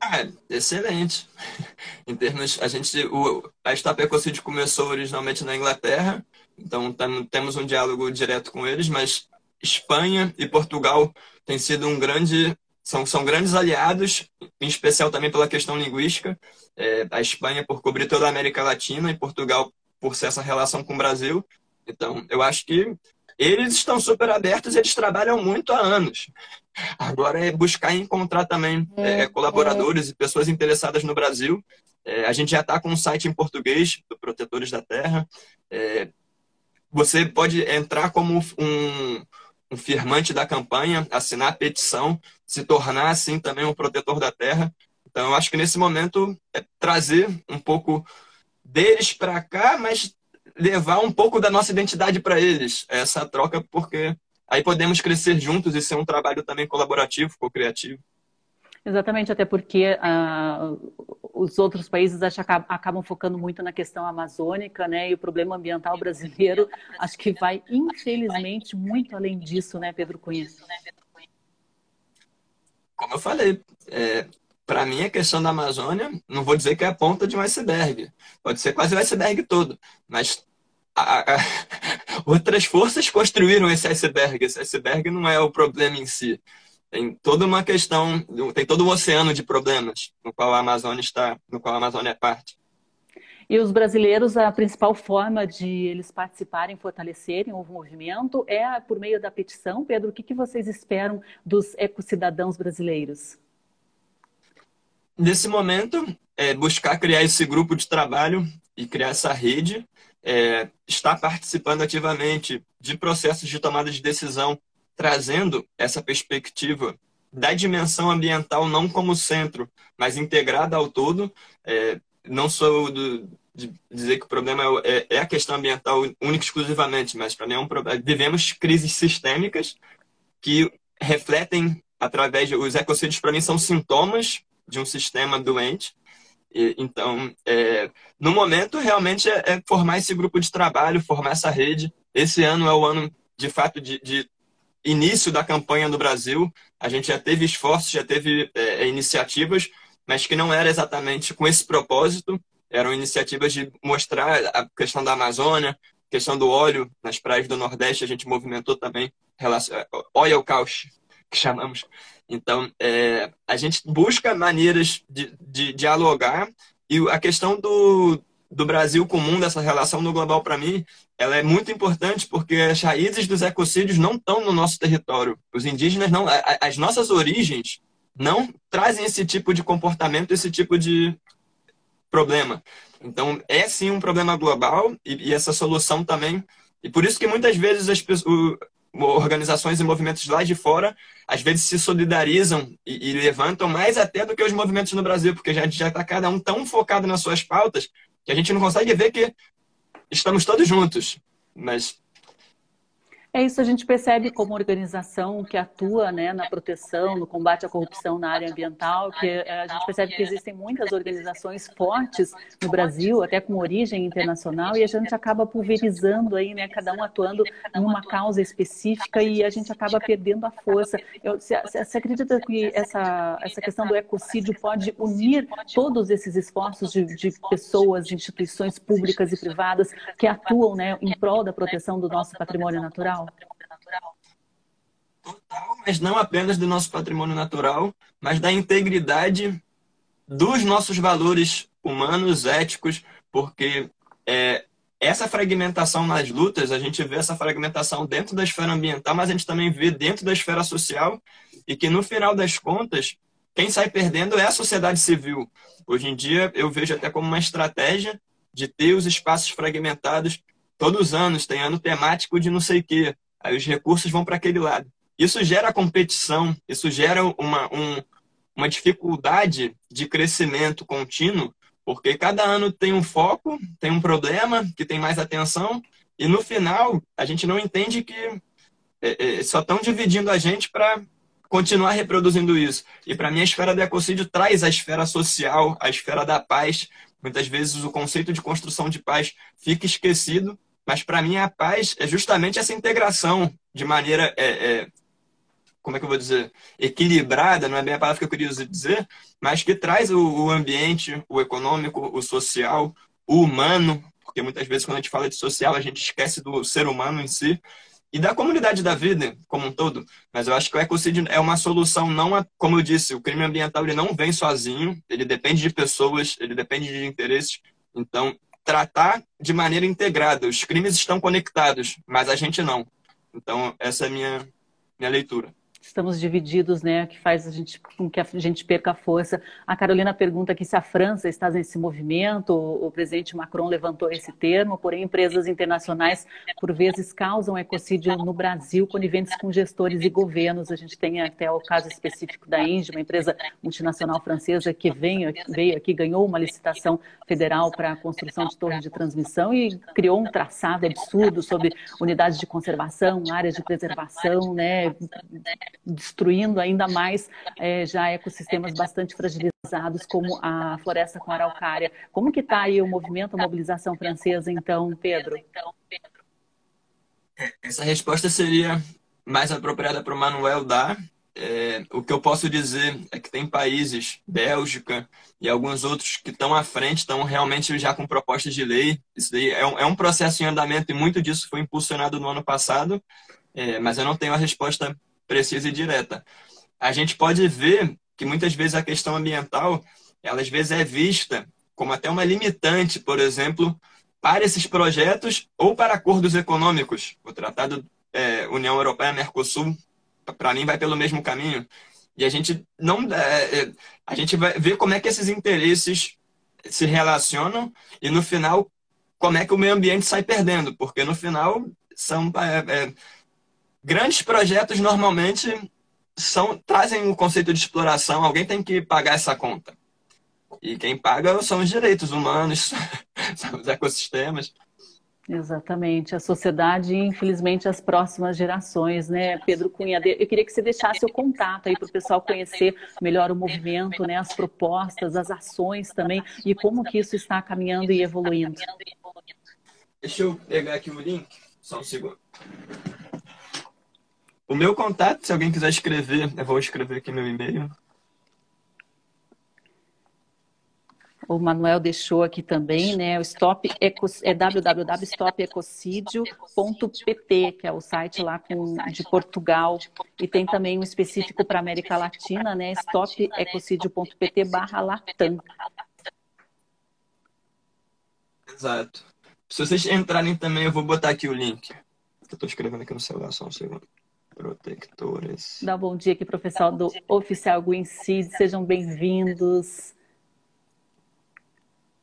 Ah, excelente. [LAUGHS] Em termos, a gente, o, a Ecocid começou originalmente na Inglaterra, então temos um diálogo direto com eles, mas Espanha e Portugal têm sido um grande são, são grandes aliados, em especial também pela questão linguística. É, a Espanha por cobrir toda a América Latina e Portugal por ser essa relação com o Brasil. Então, eu acho que eles estão super abertos, eles trabalham muito há anos. Agora é buscar encontrar também é, é colaboradores é. e pessoas interessadas no Brasil. É, a gente já está com um site em português do Protetores da Terra. É, você pode entrar como um, um firmante da campanha, assinar a petição, se tornar assim também um protetor da terra. Então, eu acho que nesse momento é trazer um pouco deles para cá, mas levar um pouco da nossa identidade para eles, essa troca, porque aí podemos crescer juntos e ser um trabalho também colaborativo, co-criativo. Exatamente, até porque uh, os outros países acho, acabam focando muito na questão amazônica, né? E o problema ambiental brasileiro acho que vai, infelizmente, muito além disso, né, Pedro Cunha? Como eu falei, é, para mim a questão da Amazônia, não vou dizer que é a ponta de um iceberg, pode ser quase o iceberg todo, mas a, a, [LAUGHS] outras forças construíram esse iceberg. Esse iceberg não é o problema em si. Tem toda uma questão, tem todo um oceano de problemas no qual a Amazônia está, no qual a Amazônia é parte. E os brasileiros, a principal forma de eles participarem, fortalecerem o movimento é por meio da petição. Pedro, o que, que vocês esperam dos ecocidadãos brasileiros? Nesse momento, é buscar criar esse grupo de trabalho e criar essa rede, é, estar participando ativamente de processos de tomada de decisão trazendo essa perspectiva da dimensão ambiental não como centro, mas integrada ao todo. É, não sou do, de dizer que o problema é, é, a questão ambiental única exclusivamente, mas para mim é um problema. Vivemos crises sistêmicas que refletem através de, os ecocídios para mim são sintomas de um sistema doente. Então, é, no momento, realmente é, é, formar esse grupo de trabalho, formar essa rede. Esse ano é o ano, de fato, de, de início da campanha no Brasil, a gente já teve esforços, já teve é, é, iniciativas, mas que não era exatamente com esse propósito. Eram iniciativas de mostrar a questão da Amazônia, questão do óleo nas praias do Nordeste, a gente movimentou também oil couch, que chamamos. Então, é, a gente busca maneiras de, de dialogar e a questão do, do Brasil com o mundo, essa relação no global, para mim, ela é muito importante porque as raízes dos ecocídios não estão no nosso território. Os indígenas não, as nossas origens não trazem esse tipo de comportamento, esse tipo de problema. Então, é sim um problema global e, e essa solução também. E por isso que muitas vezes as pessoas, organizações e movimentos lá de fora, às vezes se solidarizam e, e, levantam mais até do que os movimentos no Brasil, porque já está cada um tão focado nas suas pautas que a gente não consegue ver que estamos todos juntos. Mas é isso, a gente percebe como organização que atua né, na proteção, no combate à corrupção na área ambiental, que eh, a gente percebe que existem muitas organizações fortes no Brasil, até com origem internacional, e a gente acaba pulverizando aí, né, cada um atuando numa causa específica e a gente acaba perdendo a força. você, acredita que essa, essa questão do ecocídio pode unir todos esses esforços de, de pessoas, instituições públicas e privadas que atuam né, em prol da proteção do nosso patrimônio natural? Natural. Total, mas não apenas do nosso patrimônio natural, mas da integridade dos nossos valores humanos, éticos, porque é, essa fragmentação nas lutas, a gente vê essa fragmentação dentro da esfera ambiental, mas a gente também vê dentro da esfera social, e que no final das contas, quem sai perdendo é a sociedade civil. Hoje em dia, eu vejo até como uma estratégia de ter os espaços fragmentados todos os anos, tem ano temático de não sei o quê. Aí os recursos vão para aquele lado. Isso gera competição, isso gera uma, um, uma dificuldade de crescimento contínuo, porque cada ano tem um foco, tem um problema que tem mais atenção, e no final a gente não entende que é, é, só estão dividindo a gente para continuar reproduzindo isso. E para mim a esfera do ecocídio traz a esfera social, a esfera da paz. Muitas vezes o conceito de construção de paz fica esquecido mas para mim a paz é justamente essa integração de maneira, é, é, como é que eu vou dizer, equilibrada, não é bem a palavra que eu queria dizer, mas que traz o, o ambiente, o econômico, o social, o humano, porque muitas vezes quando a gente fala de social a gente esquece do ser humano em si e da comunidade da vida como um todo. Mas eu acho que o ecocídio é uma solução, não como eu disse, o crime ambiental ele não vem sozinho, ele depende de pessoas, ele depende de interesses. Então, tratar de maneira integrada. Os crimes estão conectados, mas a gente não. Então, essa é a minha, minha leitura. Estamos divididos, né, que faz a gente com que a gente perca a força. A Carolina pergunta aqui se a França está nesse movimento. O presidente Macron levantou esse termo, porém empresas internacionais por vezes causam ecocídio no Brasil, coniventes com gestores e governos. A gente tem até o caso específico da Indy, uma empresa multinacional francesa que veio, veio aqui, ganhou uma licitação federal para a construção de torre de transmissão e criou um traçado absurdo sobre unidades de conservação, áreas de preservação, né, destruindo ainda mais é, já ecossistemas bastante fragilizados como a floresta com araucária. Como que está aí o movimento, a mobilização francesa, então, Pedro? Essa resposta seria mais apropriada para o Manuel dar. É, o que eu posso dizer é que tem países, Bélgica e alguns outros, que estão à frente, estão realmente já com propostas de lei. Isso daí é um, é um processo em andamento e muito disso foi impulsionado no ano passado, é, mas eu não tenho a resposta precisa e direta. A gente pode ver que muitas vezes a questão ambiental, ela às vezes é vista como até uma limitante, por exemplo, para esses projetos ou para acordos econômicos. O Tratado é, União Europeia-Mercosul, para mim, vai pelo mesmo caminho. E a gente não é, é, a gente vai ver como é que esses interesses se relacionam e no final como é que o meio ambiente sai perdendo, porque no final são é, é Grandes projetos normalmente são, trazem o conceito de exploração, alguém tem que pagar essa conta. E quem paga são os direitos humanos, [LAUGHS] são os ecossistemas. Exatamente, a sociedade e, infelizmente, as próximas gerações, né, Pedro Cunha? Eu queria que você deixasse o contato aí para o pessoal conhecer melhor o movimento, né, as propostas, as ações também e como que isso está caminhando e evoluindo. Deixa eu pegar aqui o link, só um segundo. O meu contato, se alguém quiser escrever, eu vou escrever aqui meu e-mail. O Manuel deixou aqui também, né? O stop eco, é www.stopecocidio.pt, que é o site lá com, de Portugal, e tem também um específico para América Latina, né? stopecocidio.pt barra Latam. Exato. Se vocês entrarem também, eu vou botar aqui o link. Eu estou escrevendo aqui no celular, só um segundo. Protectores. Dá um bom dia aqui, professor do Oficial Green. Sejam bem-vindos.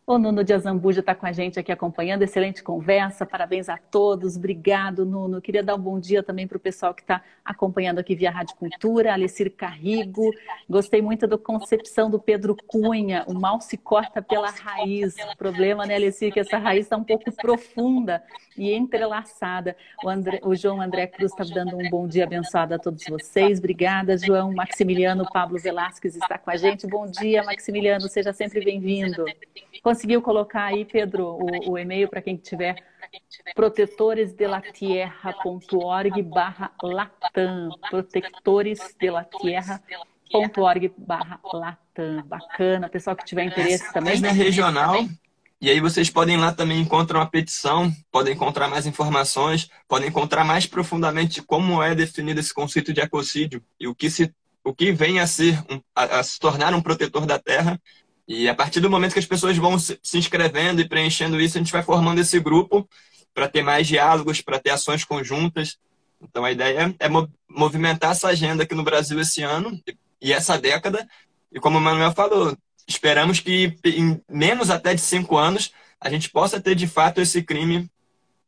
O Nuno de Azambuja está com a gente aqui acompanhando, excelente conversa, parabéns a todos, obrigado Nuno. Queria dar um bom dia também para o pessoal que está acompanhando aqui via Rádio Cultura, Alessir Carrigo, gostei muito da concepção do Pedro Cunha, o mal se corta pela raiz, o problema, né Alessir, é que essa raiz está um pouco profunda e entrelaçada. O, André, o João André Cruz está dando um bom dia abençoado a todos vocês, obrigada João, Maximiliano Pablo Velasquez está com a gente, bom dia Maximiliano, seja sempre bem-vindo. Conseguiu colocar aí, Pedro, o, o e-mail para quem tiver protetoresdelatierra.org barra latam, protetoresdelatierra.org barra latam. Bacana, pessoal que tiver interesse também. Página regional, e aí vocês podem lá também encontrar uma petição, podem encontrar mais informações, podem encontrar mais profundamente como é definido esse conceito de ecocídio e o que se o que vem a ser a, a se tornar um protetor da terra e a partir do momento que as pessoas vão se inscrevendo e preenchendo isso, a gente vai formando esse grupo para ter mais diálogos, para ter ações conjuntas. Então a ideia é movimentar essa agenda aqui no Brasil esse ano e essa década. E como o Manuel falou, esperamos que em menos até de cinco anos a gente possa ter de fato esse crime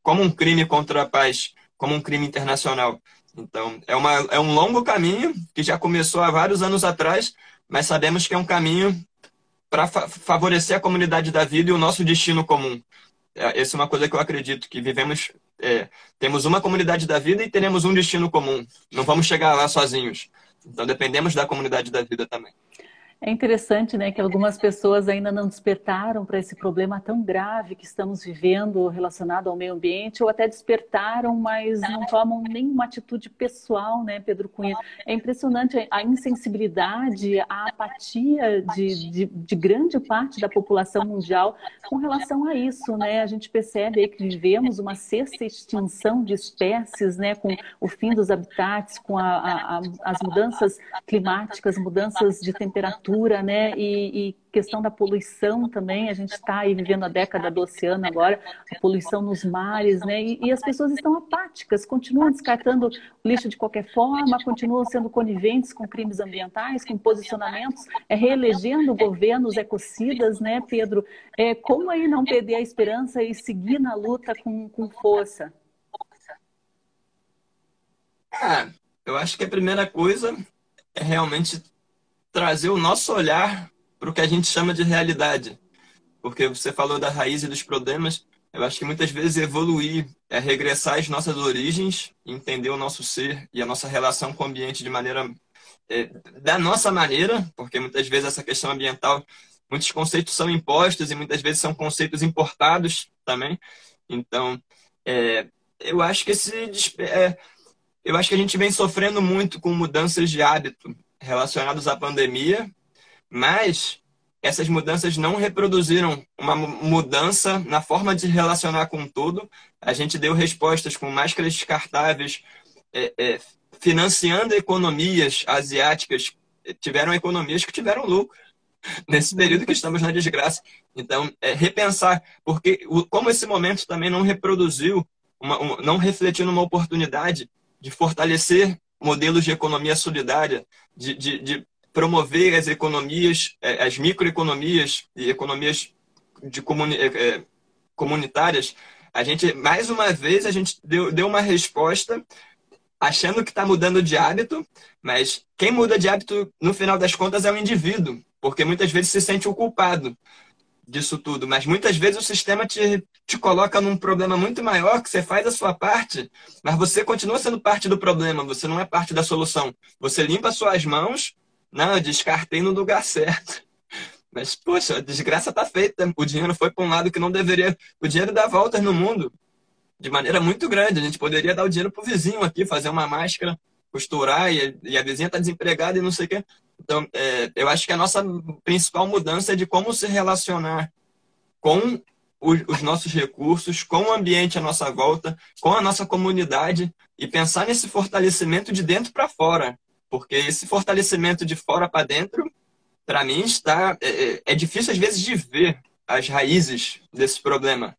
como um crime contra a paz, como um crime internacional. Então é, uma, é um longo caminho que já começou há vários anos atrás, mas sabemos que é um caminho para fa favorecer a comunidade da vida e o nosso destino comum. É, essa é uma coisa que eu acredito, que vivemos, é, temos uma comunidade da vida e teremos um destino comum. Não vamos chegar lá sozinhos. Então dependemos da comunidade da vida também. É interessante, né, que algumas pessoas ainda não despertaram para esse problema tão grave que estamos vivendo relacionado ao meio ambiente, ou até despertaram, mas não tomam nenhuma atitude pessoal, né, Pedro Cunha? É impressionante a insensibilidade, a apatia de, de, de grande parte da população mundial com relação a isso, né? A gente percebe que vivemos uma sexta extinção de espécies, né, com o fim dos habitats, com a, a, a, as mudanças climáticas, mudanças de temperatura postura, né? E, e, questão da poluição também, a gente está aí vivendo a década do oceano agora, a poluição nos mares, né? E, e, as pessoas estão apáticas, continuam descartando lixo de qualquer forma, continuam sendo coniventes com crimes ambientais, com posicionamentos, é, reelegendo governos ecocidas, né, Pedro? É, como aí não perder a esperança e seguir na luta com, com força? Ah, eu acho que a primeira coisa é realmente trazer o nosso olhar para o que a gente chama de realidade. Porque você falou da raiz e dos problemas, eu acho que muitas vezes evoluir é regressar às nossas origens, entender o nosso ser e a nossa relação com o ambiente de maneira é, da nossa maneira, porque muitas vezes essa questão ambiental, muitos conceitos são impostos e muitas vezes são conceitos importados também. Então, é, eu acho que esse é, eu acho que a gente vem sofrendo muito com mudanças de hábito relacionados à pandemia, mas essas mudanças não reproduziram uma mudança na forma de relacionar com tudo. A gente deu respostas com máscaras descartáveis, é, é, financiando economias asiáticas. Tiveram economias que tiveram lucro [LAUGHS] nesse período que estamos na desgraça. Então, é, repensar, porque como esse momento também não reproduziu, uma, não refletiu numa oportunidade de fortalecer modelos de economia solidária, de, de, de promover as economias, é, as microeconomias e economias de comuni é, é, comunitárias, a gente, mais uma vez, a gente deu, deu uma resposta achando que está mudando de hábito, mas quem muda de hábito, no final das contas, é o indivíduo, porque muitas vezes se sente o culpado disso tudo, mas muitas vezes o sistema te, te coloca num problema muito maior que você faz a sua parte, mas você continua sendo parte do problema, você não é parte da solução. Você limpa suas mãos, não, eu descartei no lugar [LAUGHS] certo. Mas, poxa, a desgraça tá feita. O dinheiro foi para um lado que não deveria. O dinheiro dá voltas no mundo de maneira muito grande. A gente poderia dar o dinheiro pro vizinho aqui, fazer uma máscara, costurar, e, e a vizinha tá desempregada e não sei o quê. Então, é, eu acho que a nossa principal mudança é de como se relacionar com os nossos recursos, com o ambiente à nossa volta, com a nossa comunidade e pensar nesse fortalecimento de dentro para fora, porque esse fortalecimento de fora para dentro, para mim está é, é, é, difícil às vezes de ver as raízes desse problema,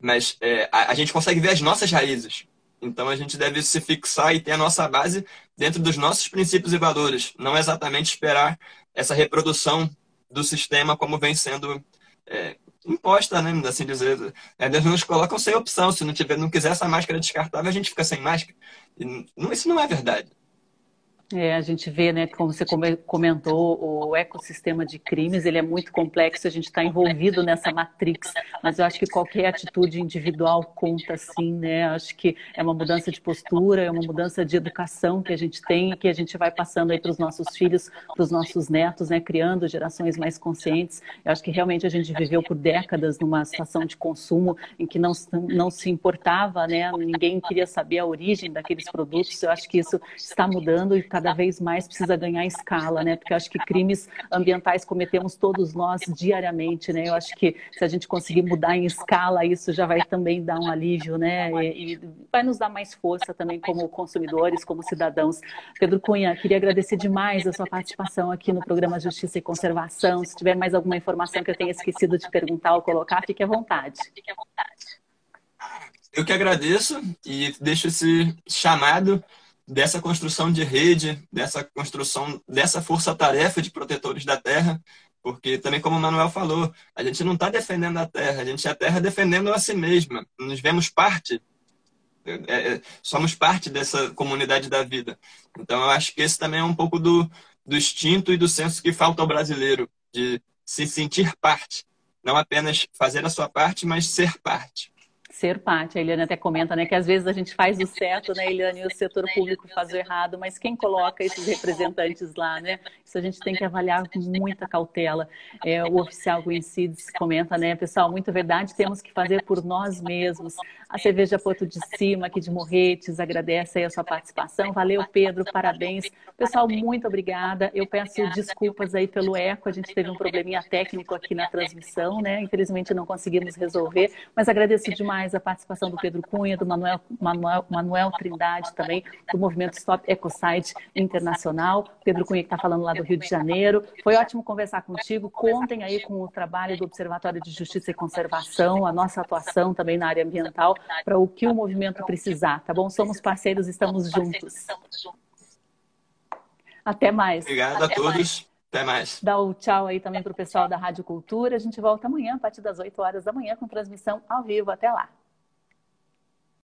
mas é, a, a gente consegue ver as nossas raízes. Então a gente deve se fixar e ter a nossa base dentro dos nossos princípios e valores, não exatamente esperar essa reprodução do sistema como vem sendo é, imposta, né? Assim dizer. É, eles nos colocam sem opção. Se não tiver, não quiser essa máscara descartável, a gente fica sem máscara. E não, isso não é verdade. É, a gente vê, né, como você comentou, o ecossistema de crimes, ele é muito complexo, a gente está envolvido nessa matrix, mas eu acho que qualquer atitude individual conta sim, né, acho que é uma mudança de postura, é uma mudança de educação que a gente tem, que a gente vai passando aí para os nossos filhos, para os nossos netos, né, criando gerações mais conscientes, eu acho que realmente a gente viveu por décadas numa situação de consumo em que não, não se importava, né, ninguém queria saber a origem daqueles produtos, eu acho que isso está mudando e cada cada vez mais precisa ganhar escala, né? Porque eu acho que crimes ambientais cometemos todos nós diariamente, né? Eu acho que se a gente conseguir mudar em escala, isso já vai também dar um alívio, né? E, e vai nos dar mais força também como consumidores, como cidadãos. Pedro Cunha, queria agradecer demais a sua participação aqui no programa Justiça e Conservação. Se tiver mais alguma informação que eu tenha esquecido de perguntar ou colocar, fique à vontade. Fique à vontade. Eu que agradeço e deixo esse chamado dessa construção de rede, dessa construção, dessa força-tarefa de protetores da terra, porque também como o Manuel falou, a gente não está defendendo a terra, a gente é a terra defendendo a si mesma. Nos vemos parte, é, é, somos parte dessa comunidade da vida. Então eu acho que esse também é um pouco do, do instinto e do senso que falta ao brasileiro, de se sentir parte. Não apenas fazer a sua parte, mas ser parte ser parte. A Eliane até comenta né, que às vezes a gente faz o certo, né, Eliane, e o setor público faz o errado, mas quem coloca esses representantes lá, né? Isso a gente tem que avaliar com muita cautela. É, o oficial Coincides comenta, né, pessoal, muito verdade, temos que fazer por nós mesmos. A Cerveja Porto de Cima, aqui de Morretes, agradece aí a sua participação. Valeu, Pedro, parabéns. Pessoal, muito obrigada. Eu peço desculpas aí pelo eco, a gente teve um probleminha técnico aqui na transmissão, né? Infelizmente não conseguimos resolver, mas agradeço demais demais a participação do Pedro Cunha, do Manuel, Manuel, Manuel Trindade também, do movimento Stop Ecocide Internacional. Pedro Cunha que está falando lá do Rio de Janeiro. Foi ótimo conversar contigo. Contem aí com o trabalho do Observatório de Justiça e Conservação, a nossa atuação também na área ambiental, para o que o movimento precisar, tá bom? Somos parceiros, estamos juntos. Até mais. Obrigado Até a todos. Mais. Até mais. Dá o tchau aí também para o pessoal da Rádio Cultura. A gente volta amanhã, a partir das 8 horas da manhã, com transmissão ao vivo. Até lá.